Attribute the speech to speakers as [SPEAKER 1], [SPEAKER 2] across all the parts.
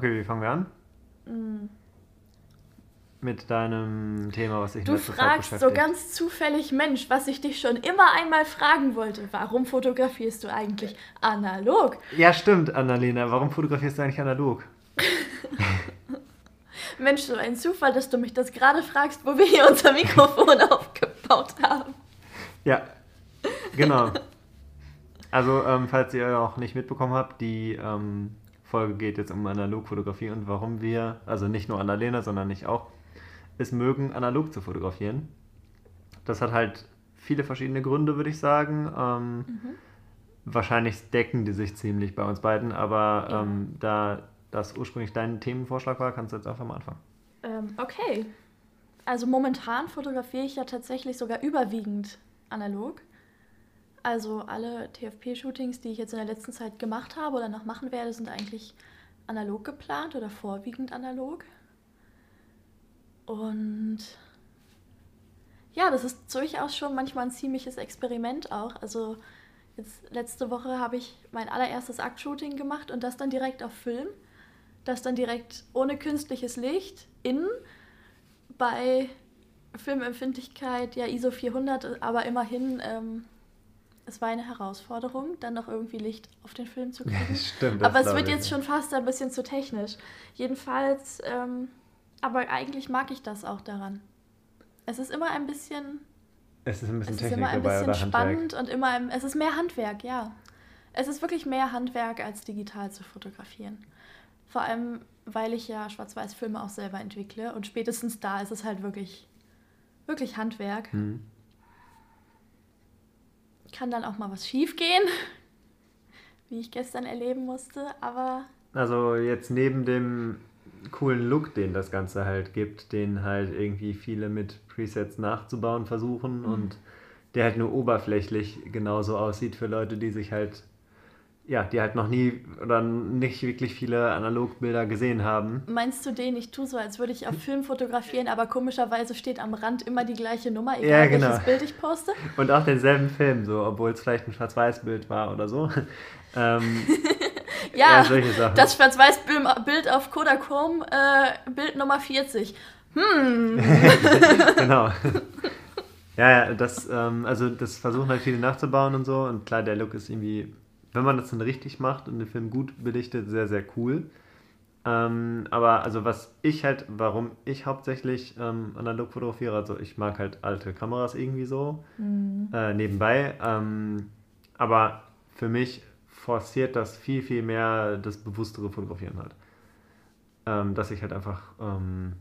[SPEAKER 1] Okay, wie fangen wir an?
[SPEAKER 2] Mm.
[SPEAKER 1] Mit deinem Thema, was ich
[SPEAKER 2] Du fragst so ganz zufällig, Mensch, was ich dich schon immer einmal fragen wollte. Warum fotografierst du eigentlich analog?
[SPEAKER 1] Ja, stimmt, Annalena. Warum fotografierst du eigentlich analog?
[SPEAKER 2] Mensch, so ein Zufall, dass du mich das gerade fragst, wo wir hier unser Mikrofon aufgebaut haben.
[SPEAKER 1] Ja, genau. Also, ähm, falls ihr auch nicht mitbekommen habt, die ähm, Folge geht jetzt um Analogfotografie und warum wir, also nicht nur Annalena, sondern ich auch, es mögen, analog zu fotografieren. Das hat halt viele verschiedene Gründe, würde ich sagen. Ähm,
[SPEAKER 2] Mhm.
[SPEAKER 1] Wahrscheinlich decken die sich ziemlich bei uns beiden, aber
[SPEAKER 2] Ja.
[SPEAKER 1] ähm, da das ursprünglich dein Themenvorschlag war, kannst du jetzt einfach mal anfangen.
[SPEAKER 2] Ähm, okay. Also momentan fotografiere ich ja tatsächlich sogar überwiegend analog. Also alle TFP-Shootings, die ich jetzt in der letzten Zeit gemacht habe oder noch machen werde, sind eigentlich analog geplant oder vorwiegend analog. Und ja, das ist durchaus schon manchmal ein ziemliches Experiment auch. Also jetzt letzte Woche habe ich mein allererstes Aktshooting gemacht und das dann direkt auf Film. Das dann direkt ohne künstliches Licht innen bei Filmempfindlichkeit, ja ISO 400, aber immerhin, ähm, es war eine Herausforderung, dann noch irgendwie Licht auf den Film zu kriegen.
[SPEAKER 1] Stimmt.
[SPEAKER 2] Aber es wird jetzt schon fast ein bisschen zu technisch. Jedenfalls, ähm, aber eigentlich mag ich das auch daran. Es ist immer ein bisschen,
[SPEAKER 1] Es ist ein bisschen
[SPEAKER 2] es ist
[SPEAKER 1] Technik
[SPEAKER 2] immer ein bisschen
[SPEAKER 1] oder Handwerk.
[SPEAKER 2] spannend und immer, ein, es ist mehr Handwerk, ja. Es ist wirklich mehr Handwerk, als digital zu fotografieren. Vor allem, weil ich ja Schwarz-Weiß-Filme auch selber entwickle und spätestens da ist es halt wirklich, wirklich Handwerk.
[SPEAKER 1] Hm.
[SPEAKER 2] Kann dann auch mal was schief gehen, wie ich gestern erleben musste, aber
[SPEAKER 1] Also jetzt neben dem coolen Look, den das Ganze halt gibt, den halt irgendwie viele mit Presets nachzubauen versuchen
[SPEAKER 2] Mhm.
[SPEAKER 1] und der halt nur oberflächlich genauso aussieht für Leute, die sich halt, ja, die halt noch nie oder nicht wirklich viele Analogbilder gesehen haben.
[SPEAKER 2] Meinst du den? Ich tue so, als würde ich auf Film fotografieren, aber komischerweise steht am Rand immer die gleiche Nummer, egal
[SPEAKER 1] Ja, genau.
[SPEAKER 2] welches Bild ich poste.
[SPEAKER 1] Und auch denselben Film, so, obwohl es vielleicht ein Schwarz-Weiß-Bild war oder so. ähm,
[SPEAKER 2] Ja,
[SPEAKER 1] Ja,
[SPEAKER 2] das Schwarz-Weiß-Bild auf Kodachrome, äh, Bild Nummer 40. Hm,
[SPEAKER 1] genau. ja, ja, das, ähm, also das versuchen halt viele nachzubauen und so. Und klar, der Look ist irgendwie, wenn man das dann richtig macht und den Film gut belichtet, sehr, sehr cool. Ähm, aber also was ich halt, warum ich hauptsächlich ähm, analog fotografiere, also ich mag halt alte Kameras irgendwie so äh, nebenbei. Ähm, aber für mich forciert das viel, viel mehr das bewusstere Fotografieren halt. Ähm, dass ich halt einfach ähm,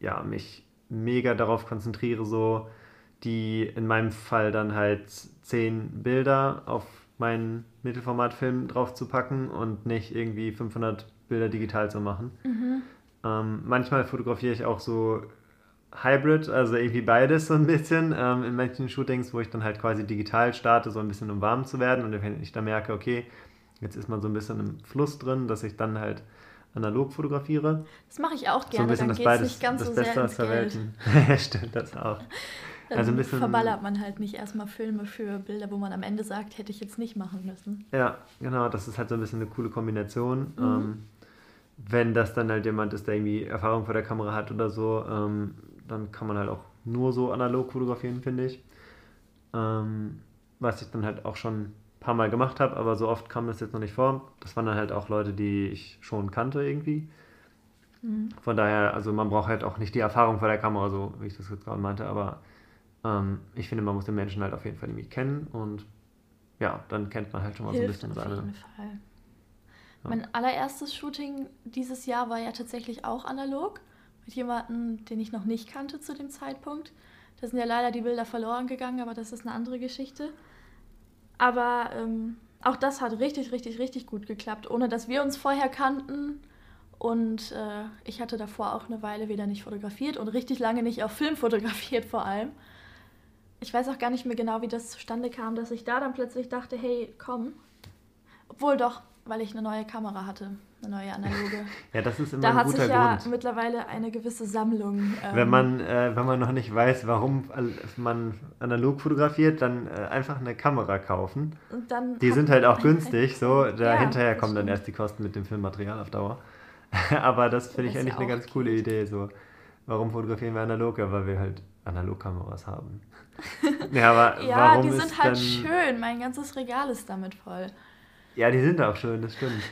[SPEAKER 1] ja, mich mega darauf konzentriere, so die in meinem Fall dann halt zehn Bilder auf meinen Mittelformatfilm drauf zu packen und nicht irgendwie 500 Bilder digital zu machen. Ähm, manchmal fotografiere ich auch so Hybrid, also irgendwie beides so ein bisschen. Ähm, in manchen Shootings, wo ich dann halt quasi digital starte, so ein bisschen um warm zu werden. Und wenn ich dann merke, okay, jetzt ist man so ein bisschen im Fluss drin, dass ich dann halt analog fotografiere.
[SPEAKER 2] das mache ich auch
[SPEAKER 1] So ein
[SPEAKER 2] gerne,
[SPEAKER 1] bisschen
[SPEAKER 2] dann
[SPEAKER 1] das
[SPEAKER 2] geht es nicht ganz
[SPEAKER 1] das
[SPEAKER 2] so
[SPEAKER 1] Beste
[SPEAKER 2] sehr ins Geld.
[SPEAKER 1] Welt. Stimmt das auch.
[SPEAKER 2] Dann
[SPEAKER 1] Also ein bisschen-
[SPEAKER 2] verballert man halt nicht erstmal Filme für Bilder, wo man am Ende sagt, hätte ich jetzt nicht machen müssen.
[SPEAKER 1] Ja, genau, das ist halt so ein bisschen eine coole Kombination.
[SPEAKER 2] Mhm.
[SPEAKER 1] Ähm, wenn das dann halt jemand ist, der irgendwie Erfahrung vor der Kamera hat oder so, ähm, dann kann man halt auch nur so analog fotografieren, finde ich. Ähm, was ich dann halt auch schon ein paar Mal gemacht habe, aber so oft kam das jetzt noch nicht vor. Das waren dann halt auch Leute, die ich schon kannte irgendwie.
[SPEAKER 2] Mhm.
[SPEAKER 1] Von daher, also man braucht halt auch nicht die Erfahrung vor der Kamera, so wie ich das jetzt gerade meinte, aber ähm, ich finde, man muss den Menschen halt auf jeden Fall irgendwie kennen und ja, dann kennt man halt schon mal
[SPEAKER 2] Hilft
[SPEAKER 1] so ein
[SPEAKER 2] auf
[SPEAKER 1] bisschen seine.
[SPEAKER 2] jeden Fall.
[SPEAKER 1] Ja.
[SPEAKER 2] Mein allererstes Shooting dieses Jahr war ja tatsächlich auch analog. Mit jemandem, den ich noch nicht kannte zu dem Zeitpunkt. Da sind ja leider die Bilder verloren gegangen, aber das ist eine andere Geschichte. Aber ähm, auch das hat richtig, richtig, richtig gut geklappt, ohne dass wir uns vorher kannten. Und äh, ich hatte davor auch eine Weile wieder nicht fotografiert und richtig lange nicht auf Film fotografiert vor allem. Ich weiß auch gar nicht mehr genau, wie das zustande kam, dass ich da dann plötzlich dachte, hey, komm. Obwohl doch, weil ich eine neue Kamera hatte eine neue analoge.
[SPEAKER 1] ja, das ist immer
[SPEAKER 2] da
[SPEAKER 1] ein
[SPEAKER 2] hat
[SPEAKER 1] guter
[SPEAKER 2] sich ja
[SPEAKER 1] Grund.
[SPEAKER 2] mittlerweile eine gewisse Sammlung. Ähm,
[SPEAKER 1] Wenn man, äh, wenn man noch nicht weiß, warum man analog fotografiert, dann äh, einfach eine Kamera kaufen.
[SPEAKER 2] und dann
[SPEAKER 1] Die
[SPEAKER 2] hat-
[SPEAKER 1] sind halt auch günstig, so. Da
[SPEAKER 2] Ja,
[SPEAKER 1] hinterher kommen dann erst die Kosten mit dem Filmmaterial auf Dauer. Aber das finde ich eigentlich eine ganz coole. Idee. So, warum fotografieren wir analog? Ja, weil wir halt Analogkameras haben. ja, aber
[SPEAKER 2] Ja,
[SPEAKER 1] warum
[SPEAKER 2] die
[SPEAKER 1] ist
[SPEAKER 2] sind halt
[SPEAKER 1] dann,
[SPEAKER 2] schön. Mein ganzes Regal ist damit voll.
[SPEAKER 1] Ja, die sind auch schön, das stimmt.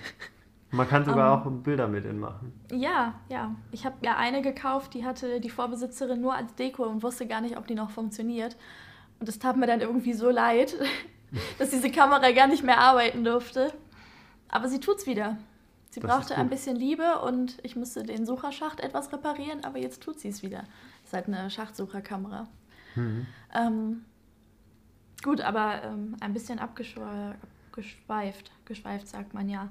[SPEAKER 1] Man kann sogar
[SPEAKER 2] Ähm.
[SPEAKER 1] auch Bilder mit ihnen machen.
[SPEAKER 2] Ja, ja. Ich habe ja eine gekauft, die hatte die Vorbesitzerin nur als Deko und wusste gar nicht, ob die noch funktioniert. Und das tat mir dann irgendwie so leid, dass diese Kamera gar nicht mehr arbeiten durfte. Aber sie tut's wieder. Sie
[SPEAKER 1] Das
[SPEAKER 2] brauchte ein bisschen Liebe und ich musste den Sucherschacht etwas reparieren, aber jetzt tut sie es wieder. Ist halt eine Schachtsucherkamera.
[SPEAKER 1] Mhm.
[SPEAKER 2] Ähm, gut, aber ähm, ein bisschen abgeschwe- abgeschweift, geschweift sagt man ja.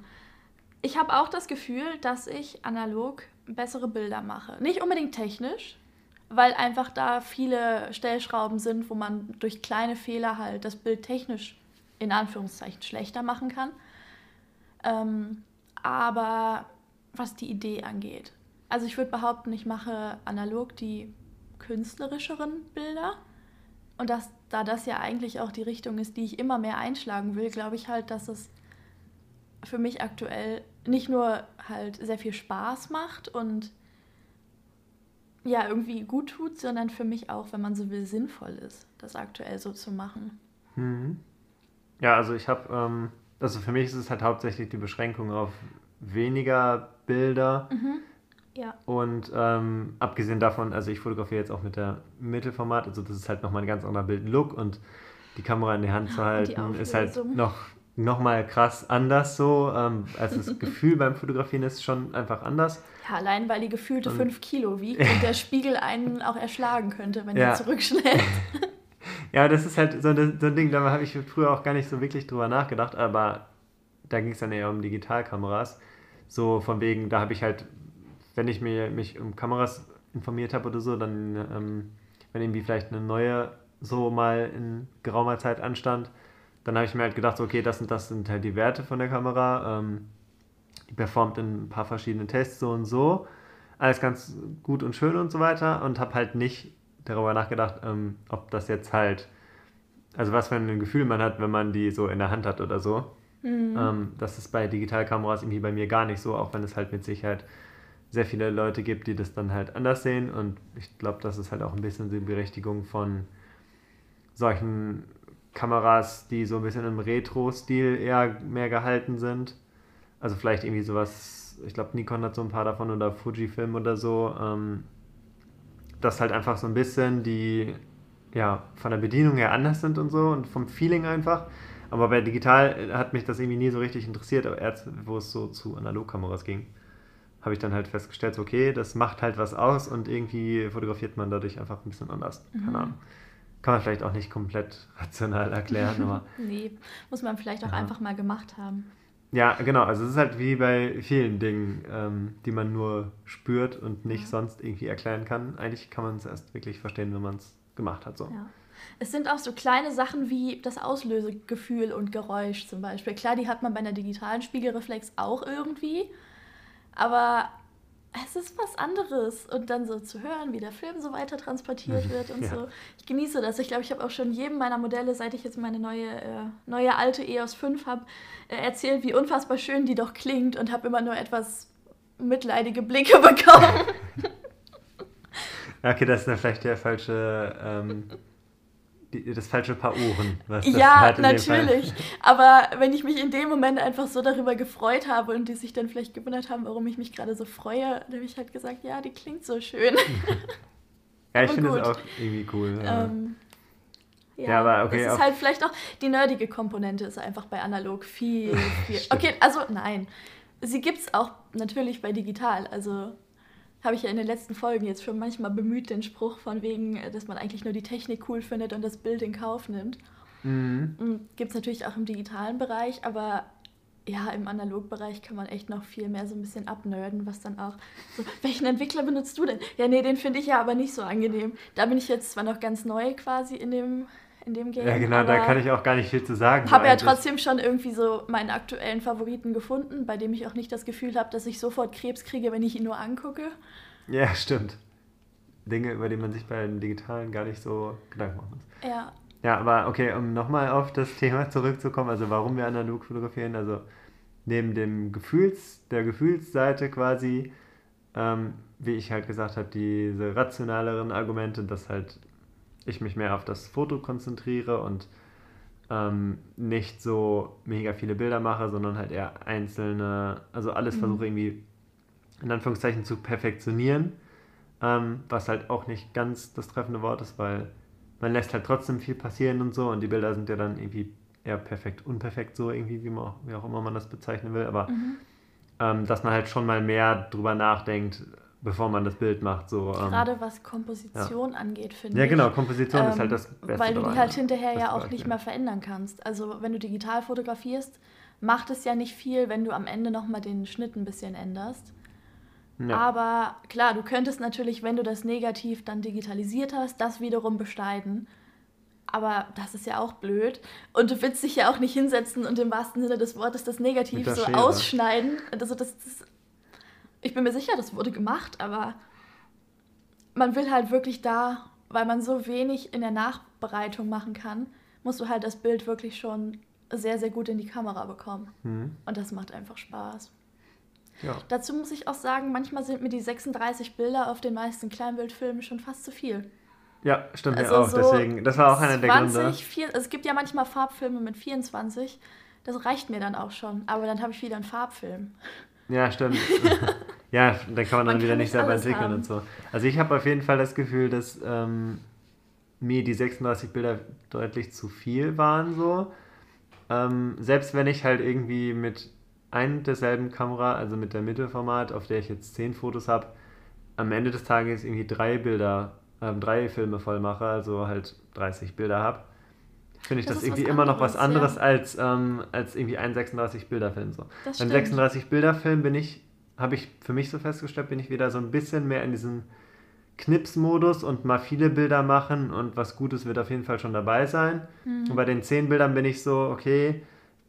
[SPEAKER 2] Ich habe auch das Gefühl, dass ich analog bessere Bilder mache. Nicht unbedingt technisch, weil einfach da viele Stellschrauben sind, wo man durch kleine Fehler halt das Bild technisch in Anführungszeichen schlechter machen kann. Ähm, aber was die Idee angeht. Also ich würde behaupten, ich mache analog die künstlerischeren Bilder. Und dass, da das ja eigentlich auch die Richtung ist, die ich immer mehr einschlagen will, glaube ich halt, dass es für mich aktuell nicht nur halt sehr viel Spaß macht und ja, irgendwie gut tut, sondern für mich auch, wenn man so will, sinnvoll ist, das aktuell so zu machen.
[SPEAKER 1] Mhm. Ja, also ich habe, ähm, also für mich ist es halt hauptsächlich die Beschränkung auf weniger Bilder.
[SPEAKER 2] Ja.
[SPEAKER 1] Und ähm, abgesehen davon, also ich fotografiere jetzt auch mit der Mittelformat, also das ist halt nochmal ein ganz anderer Bildlook und die Kamera in die Hand zu halten ist halt noch, noch mal krass anders so. Ähm, also das Gefühl beim Fotografieren ist schon einfach anders.
[SPEAKER 2] Ja, allein weil die gefühlte
[SPEAKER 1] Und-
[SPEAKER 2] 5 Kilo wiegt und der Spiegel einen auch erschlagen könnte, wenn
[SPEAKER 1] Ja.
[SPEAKER 2] er zurückschlägt.
[SPEAKER 1] Ja, das ist halt so, ein- so ein Ding, da habe ich früher auch gar nicht so wirklich drüber nachgedacht, aber da ging es dann eher um Digitalkameras. So von wegen, da habe ich halt, wenn ich mir, mich um Kameras informiert habe oder so, dann, ähm, wenn irgendwie vielleicht eine neue so mal in geraumer Zeit anstand, dann habe ich mir halt gedacht, so, okay, das und das sind halt die Werte von der Kamera. Ähm, die performt in ein paar verschiedenen Tests so und so. Alles ganz gut und schön und so weiter und habe halt nicht darüber nachgedacht, ähm, ob das jetzt halt, also was für ein Gefühl man hat, wenn man die so in der Hand hat oder so.
[SPEAKER 2] Mhm.
[SPEAKER 1] Ähm, das ist bei Digitalkameras irgendwie bei mir gar nicht so, auch wenn es halt mit Sicherheit sehr viele Leute gibt, die das dann halt anders sehen. Und ich glaube, das ist halt auch ein bisschen die Berechtigung von solchen Kameras, die so ein bisschen im Retro-Stil eher mehr gehalten sind. Also vielleicht irgendwie sowas, ich glaube, Nikon hat so ein paar davon oder Fujifilm oder so. Ähm, dass halt einfach so ein bisschen die, ja, von der Bedienung her anders sind und so und vom Feeling einfach. Aber bei digital hat mich das irgendwie nie so richtig interessiert, aber erst, wo es so zu Analogkameras ging, habe ich dann halt festgestellt, so, okay, das macht halt was aus und irgendwie fotografiert man dadurch einfach ein bisschen anders. Keine Ahnung. Kann man vielleicht auch nicht komplett rational erklären, aber
[SPEAKER 2] Nee, muss man vielleicht auch
[SPEAKER 1] Ja.
[SPEAKER 2] einfach mal gemacht haben.
[SPEAKER 1] ja, genau. Also es ist halt wie bei vielen Dingen, ähm, die man nur spürt und nicht
[SPEAKER 2] Ja.
[SPEAKER 1] sonst irgendwie erklären kann. Eigentlich kann man es erst wirklich verstehen, wenn man es gemacht hat. So.
[SPEAKER 2] Ja. Es sind auch so kleine Sachen wie das Auslösegefühl und Geräusch zum Beispiel. Klar, die hat man bei einer digitalen Spiegelreflex auch irgendwie, aber es ist was anderes. Und dann so zu hören, wie der Film so weiter transportiert wird und
[SPEAKER 1] Ja.
[SPEAKER 2] so. Ich genieße das. Ich glaube, ich habe auch schon jedem meiner Modelle, seit ich jetzt meine neue, äh, neue alte EOS 5 habe, äh, erzählt, wie unfassbar schön die doch klingt und habe immer nur etwas mitleidige Blicke bekommen.
[SPEAKER 1] Okay, das ist dann vielleicht der falsche, ähm, die, das falsche Paar Ohren. Was das
[SPEAKER 2] Ja,
[SPEAKER 1] hat
[SPEAKER 2] natürlich. Aber wenn ich mich in dem Moment einfach so darüber gefreut habe und die sich dann vielleicht gewundert haben, warum ich mich gerade so freue, dann habe ich halt gesagt, ja, die klingt so schön.
[SPEAKER 1] Ja, ich finde es
[SPEAKER 2] gut.
[SPEAKER 1] auch irgendwie cool. Ja.
[SPEAKER 2] ähm, ja,
[SPEAKER 1] Ja, aber okay,
[SPEAKER 2] Es ist halt vielleicht auch, die nerdige Komponente ist einfach bei analog viel, viel. Okay, also nein. Sie gibt es auch natürlich bei digital. Also habe ich ja in den letzten Folgen jetzt schon manchmal bemüht, den Spruch von wegen, äh, dass man eigentlich nur die Technik cool findet und das Bild in Kauf nimmt.
[SPEAKER 1] Mhm.
[SPEAKER 2] Gibt es natürlich auch im digitalen Bereich, aber ja, im Analogbereich kann man echt noch viel mehr so ein bisschen abnerden, was dann auch so, welchen Entwickler benutzt du denn? Ja, nee, den finde ich ja aber nicht so angenehm. Da bin ich jetzt zwar noch ganz neu quasi in dem, in dem Game.
[SPEAKER 1] Ja, genau, da kann ich auch gar nicht viel zu sagen.
[SPEAKER 2] Habe ja trotzdem schon irgendwie so meinen aktuellen Favoriten gefunden, bei dem ich auch nicht das Gefühl habe, dass ich sofort Krebs kriege, wenn ich ihn nur angucke.
[SPEAKER 1] Ja, stimmt. Dinge, über die man sich bei den Digitalen gar nicht so Gedanken machen muss.
[SPEAKER 2] Ja.
[SPEAKER 1] Ja, aber okay, um nochmal auf das Thema zurückzukommen, also warum wir analog fotografieren, also neben dem Gefühls, der Gefühlsseite quasi, ähm, wie ich halt gesagt habe, diese rationaleren Argumente, dass halt ich mich mehr auf das Foto konzentriere und ähm, nicht so mega viele Bilder mache, sondern halt eher einzelne, also alles mhm. versuche irgendwie in Anführungszeichen zu perfektionieren, ähm, was halt auch nicht ganz das treffende Wort ist, weil man lässt halt trotzdem viel passieren und so und die Bilder sind ja dann irgendwie eher perfekt, unperfekt so irgendwie, wie, man, wie auch immer man das bezeichnen will, aber mhm. ähm, dass man halt schon mal mehr drüber nachdenkt, bevor man das Bild macht. So,
[SPEAKER 2] ähm, Gerade was Komposition ja. angeht, finde
[SPEAKER 1] ich. Ja, genau, Komposition ist halt ähm, das
[SPEAKER 2] Beste. Weil du die halt hinterher ja auch nicht mehr verändern kannst. Also wenn du digital fotografierst, macht es ja nicht viel, wenn du am Ende nochmal den Schnitt ein bisschen änderst. Ja. Aber klar, du könntest natürlich, wenn du das negativ dann digitalisiert hast, das wiederum beschneiden. Aber das ist ja auch blöd. Und du willst dich ja auch nicht hinsetzen und im wahrsten Sinne des Wortes das Negativ so ausschneiden. Also das, das, ich bin mir sicher, das wurde gemacht, aber man will halt wirklich da, weil man so wenig in der Nachbereitung machen kann, musst du halt das Bild wirklich schon sehr, sehr gut in die Kamera bekommen. Mhm. Und das macht einfach Spaß. Ja. Dazu muss ich auch sagen, manchmal sind mir die 36 Bilder auf den meisten Kleinbildfilmen schon fast zu viel.
[SPEAKER 1] Ja, stimmt also mir auch. So Deswegen, das war auch einer 20, der Gründe.
[SPEAKER 2] Vier, also es gibt ja manchmal Farbfilme mit 24. Das reicht mir dann auch schon. Aber dann habe ich wieder einen Farbfilm.
[SPEAKER 1] Ja, stimmt. ja, dann kann man dann man wieder nicht selber entwickeln haben. und so. Also ich habe auf jeden Fall das Gefühl, dass ähm, mir die 36 Bilder deutlich zu viel waren so. Ähm, selbst wenn ich halt irgendwie mit ein derselben Kamera, also mit der Mittelformat, auf der ich jetzt 10 Fotos habe, am Ende des Tages irgendwie drei Bilder, äh, drei Filme voll mache, also halt 30 Bilder habe, finde ich das, das irgendwie immer noch was anderes ja. als, ähm, als irgendwie ein 36-Bilder-Film. So. Beim 36-Bilder-Film bin ich, habe ich für mich so festgestellt, bin ich wieder so ein bisschen mehr in diesem Knips-Modus und mal viele Bilder machen und was Gutes wird auf jeden Fall schon dabei sein. Mhm. Und bei den 10 Bildern bin ich so, okay,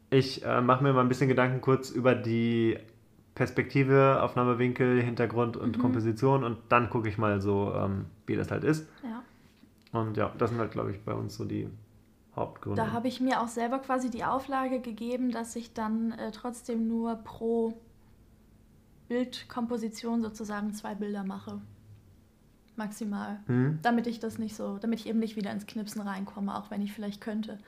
[SPEAKER 1] ich äh, mache mir mal ein bisschen Gedanken kurz über die Perspektive, Aufnahmewinkel, Hintergrund und mhm. Komposition und dann gucke ich mal so, ähm, wie das halt ist. Ja. Und ja, das sind halt, glaube ich, bei uns so die Hauptgründe.
[SPEAKER 2] Da habe ich mir auch selber quasi die Auflage gegeben, dass ich dann äh, trotzdem nur pro Bildkomposition sozusagen zwei Bilder mache. Maximal. Mhm. Damit ich das nicht so, damit ich eben nicht wieder ins Knipsen reinkomme, auch wenn ich vielleicht könnte.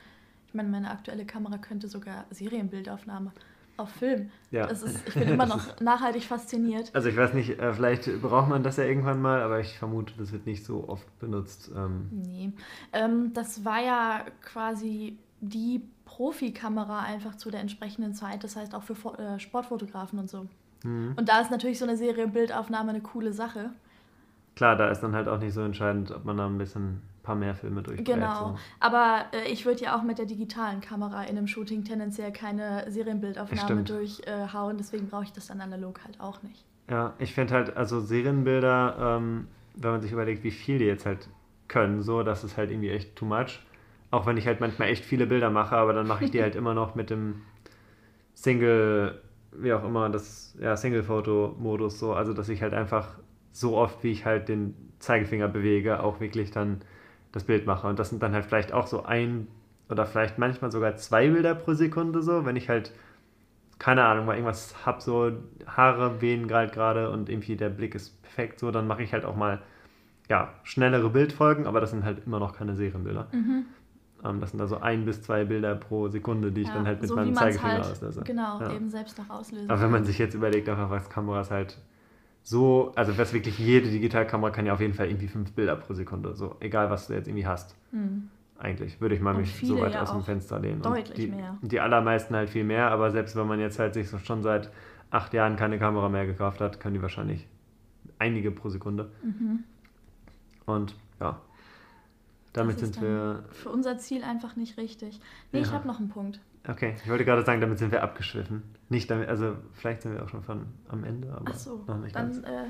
[SPEAKER 2] Ich meine, meine aktuelle Kamera könnte sogar Serienbildaufnahme auf Film. Ja. Ist, ich bin immer noch nachhaltig fasziniert.
[SPEAKER 1] Also ich weiß nicht, äh, vielleicht braucht man das ja irgendwann mal, aber ich vermute, das wird nicht so oft benutzt.
[SPEAKER 2] Ähm. Nee. Ähm, das war ja quasi die Profikamera einfach zu der entsprechenden Zeit, das heißt auch für äh, Sportfotografen und so. Mhm. Und da ist natürlich so eine Serienbildaufnahme eine coole Sache.
[SPEAKER 1] Klar, da ist dann halt auch nicht so entscheidend, ob man da ein bisschen paar mehr Filme durchbrät.
[SPEAKER 2] Genau, so. aber äh, ich würde ja auch mit der digitalen Kamera in einem Shooting tendenziell keine Serienbildaufnahme durchhauen, deswegen brauche ich das dann analog halt auch nicht.
[SPEAKER 1] Ja, ich finde halt, also Serienbilder, ähm, wenn man sich überlegt, wie viel die jetzt halt können, so, das ist halt irgendwie echt too much. Auch wenn ich halt manchmal echt viele Bilder mache, aber dann mache ich die halt immer noch mit dem Single, wie auch immer, das, ja, Single-Foto-Modus so, also dass ich halt einfach so oft, wie ich halt den Zeigefinger bewege, auch wirklich dann das Bild mache. Und das sind dann halt vielleicht auch so ein oder vielleicht manchmal sogar zwei Bilder pro Sekunde so, wenn ich halt, keine Ahnung, mal irgendwas habe, so Haare wehen gerade gerade und irgendwie der Blick ist perfekt so, dann mache ich halt auch mal, ja, schnellere Bildfolgen, aber das sind halt immer noch keine Serienbilder. Mhm. Ähm, das sind also ein bis zwei Bilder pro Sekunde, die ich ja, dann halt mit so meinem Zeigefinger halt, auslöse.
[SPEAKER 2] Genau, ja. eben selbst noch auslösen.
[SPEAKER 1] Aber wenn man sich jetzt überlegt, einfach was Kameras halt so, also was wirklich jede Digitalkamera kann ja auf jeden Fall irgendwie fünf Bilder pro Sekunde, so egal was du jetzt irgendwie hast. Hm. Eigentlich würde ich mal mich so weit ja aus dem Fenster lehnen.
[SPEAKER 2] Deutlich
[SPEAKER 1] die,
[SPEAKER 2] mehr.
[SPEAKER 1] Die allermeisten halt viel mehr, aber selbst wenn man jetzt halt sich so schon seit acht Jahren keine Kamera mehr gekauft hat, können die wahrscheinlich einige pro Sekunde. Mhm. Und ja, damit sind wir.
[SPEAKER 2] Für unser Ziel einfach nicht richtig. Nee, ja. ich habe noch einen Punkt.
[SPEAKER 1] Okay, ich wollte gerade sagen, damit sind wir abgeschwiffen. Nicht damit, also vielleicht sind wir auch schon von am Ende, aber
[SPEAKER 2] Ach so, noch nicht dann, äh,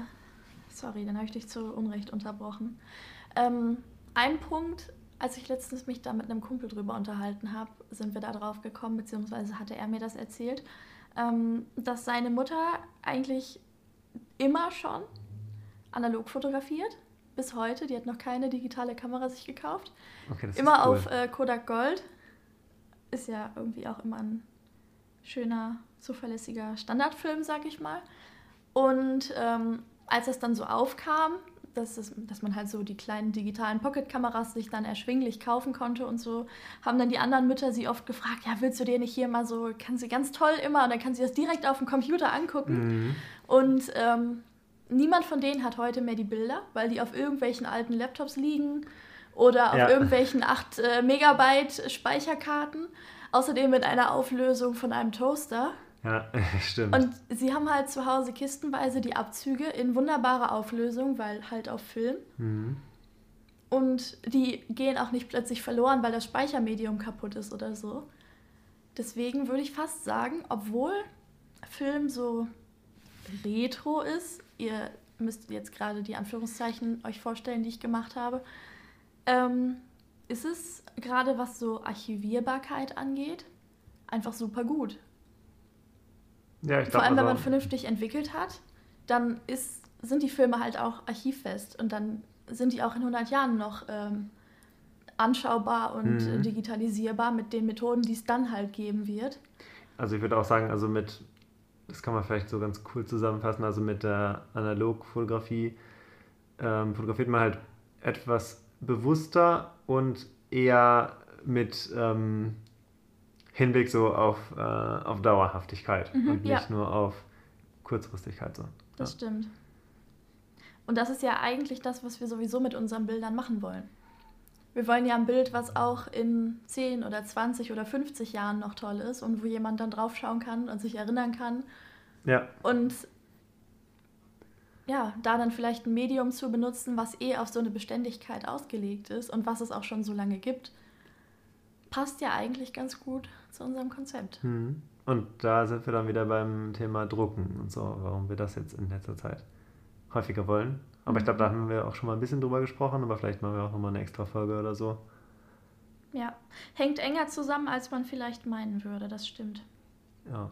[SPEAKER 2] sorry, dann habe ich dich zu Unrecht unterbrochen. Ähm, ein Punkt, als ich letztens mich da mit einem Kumpel drüber unterhalten habe, sind wir da drauf gekommen, beziehungsweise hatte er mir das erzählt, ähm, dass seine Mutter eigentlich immer schon analog fotografiert. Bis heute. Die hat noch keine digitale Kamera sich gekauft. Okay, das immer cool. auf äh, Kodak Gold. Ist ja irgendwie auch immer ein schöner, zuverlässiger Standardfilm, sag ich mal. Und ähm, als es dann so aufkam, dass, es, dass man halt so die kleinen digitalen Pocket-Kameras sich dann erschwinglich kaufen konnte und so, haben dann die anderen Mütter sie oft gefragt, ja, willst du dir nicht hier mal so, kann sie ganz toll immer und dann kann sie das direkt auf dem Computer angucken. Mhm. Und ähm, niemand von denen hat heute mehr die Bilder, weil die auf irgendwelchen alten Laptops liegen oder auf ja. irgendwelchen 8 äh, Megabyte Speicherkarten. Außerdem mit einer Auflösung von einem Toaster.
[SPEAKER 1] Ja, stimmt.
[SPEAKER 2] Und sie haben halt zu Hause kistenweise die Abzüge in wunderbarer Auflösung, weil halt auf Film. Mhm. Und die gehen auch nicht plötzlich verloren, weil das Speichermedium kaputt ist oder so. Deswegen würde ich fast sagen, obwohl Film so retro ist, ihr müsst jetzt gerade die Anführungszeichen euch vorstellen, die ich gemacht habe, ähm, ist es gerade was so Archivierbarkeit angeht, einfach super gut. Ja, ich Vor allem, wenn man vernünftig entwickelt hat, dann ist, sind die Filme halt auch archivfest und dann sind die auch in 100 Jahren noch ähm, anschaubar und mhm. digitalisierbar mit den Methoden, die es dann halt geben wird.
[SPEAKER 1] Also ich würde auch sagen, also mit, das kann man vielleicht so ganz cool zusammenfassen, also mit der Analogfotografie ähm, fotografiert man halt etwas bewusster und eher mit ähm, Hinblick so auf, äh, auf Dauerhaftigkeit mhm, und nicht ja. nur auf Kurzfristigkeit. So.
[SPEAKER 2] Das ja. stimmt. Und das ist ja eigentlich das, was wir sowieso mit unseren Bildern machen wollen. Wir wollen ja ein Bild, was auch in 10 oder 20 oder 50 Jahren noch toll ist und wo jemand dann draufschauen kann und sich erinnern kann.
[SPEAKER 1] Ja.
[SPEAKER 2] Und ja, da dann vielleicht ein Medium zu benutzen, was eh auf so eine Beständigkeit ausgelegt ist und was es auch schon so lange gibt, passt ja eigentlich ganz gut zu unserem Konzept.
[SPEAKER 1] Mhm. Und da sind wir dann wieder beim Thema Drucken und so, warum wir das jetzt in letzter Zeit häufiger wollen. Aber mhm. ich glaube, da haben wir auch schon mal ein bisschen drüber gesprochen, aber vielleicht machen wir auch nochmal eine extra Folge oder so.
[SPEAKER 2] Ja, hängt enger zusammen, als man vielleicht meinen würde, das stimmt.
[SPEAKER 1] Ja.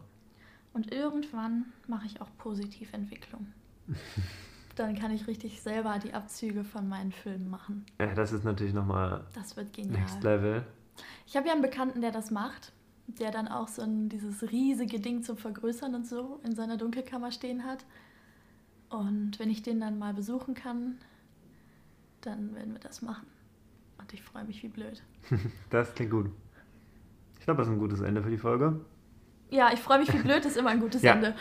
[SPEAKER 2] Und irgendwann mache ich auch Positiventwicklung. Dann kann ich richtig selber die Abzüge von meinen Filmen machen.
[SPEAKER 1] Ja, das ist natürlich nochmal
[SPEAKER 2] das wird genial.
[SPEAKER 1] Next Level.
[SPEAKER 2] Ich habe ja einen Bekannten, der das macht, der dann auch so ein, dieses riesige Ding zum Vergrößern und so in seiner Dunkelkammer stehen hat. Und wenn ich den dann mal besuchen kann, dann werden wir das machen. Und ich freue mich wie blöd.
[SPEAKER 1] das klingt gut. Ich glaube, das ist ein gutes Ende für die Folge.
[SPEAKER 2] Ja, ich freue mich wie blöd, ist immer ein gutes Ende.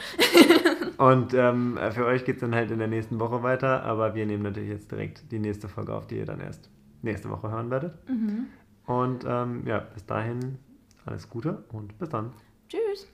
[SPEAKER 1] Und ähm, für euch geht es dann halt in der nächsten Woche weiter, aber wir nehmen natürlich jetzt direkt die nächste Folge auf, die ihr dann erst nächste Woche hören werdet. Mhm. Und ähm, ja, bis dahin alles Gute und bis dann.
[SPEAKER 2] Tschüss.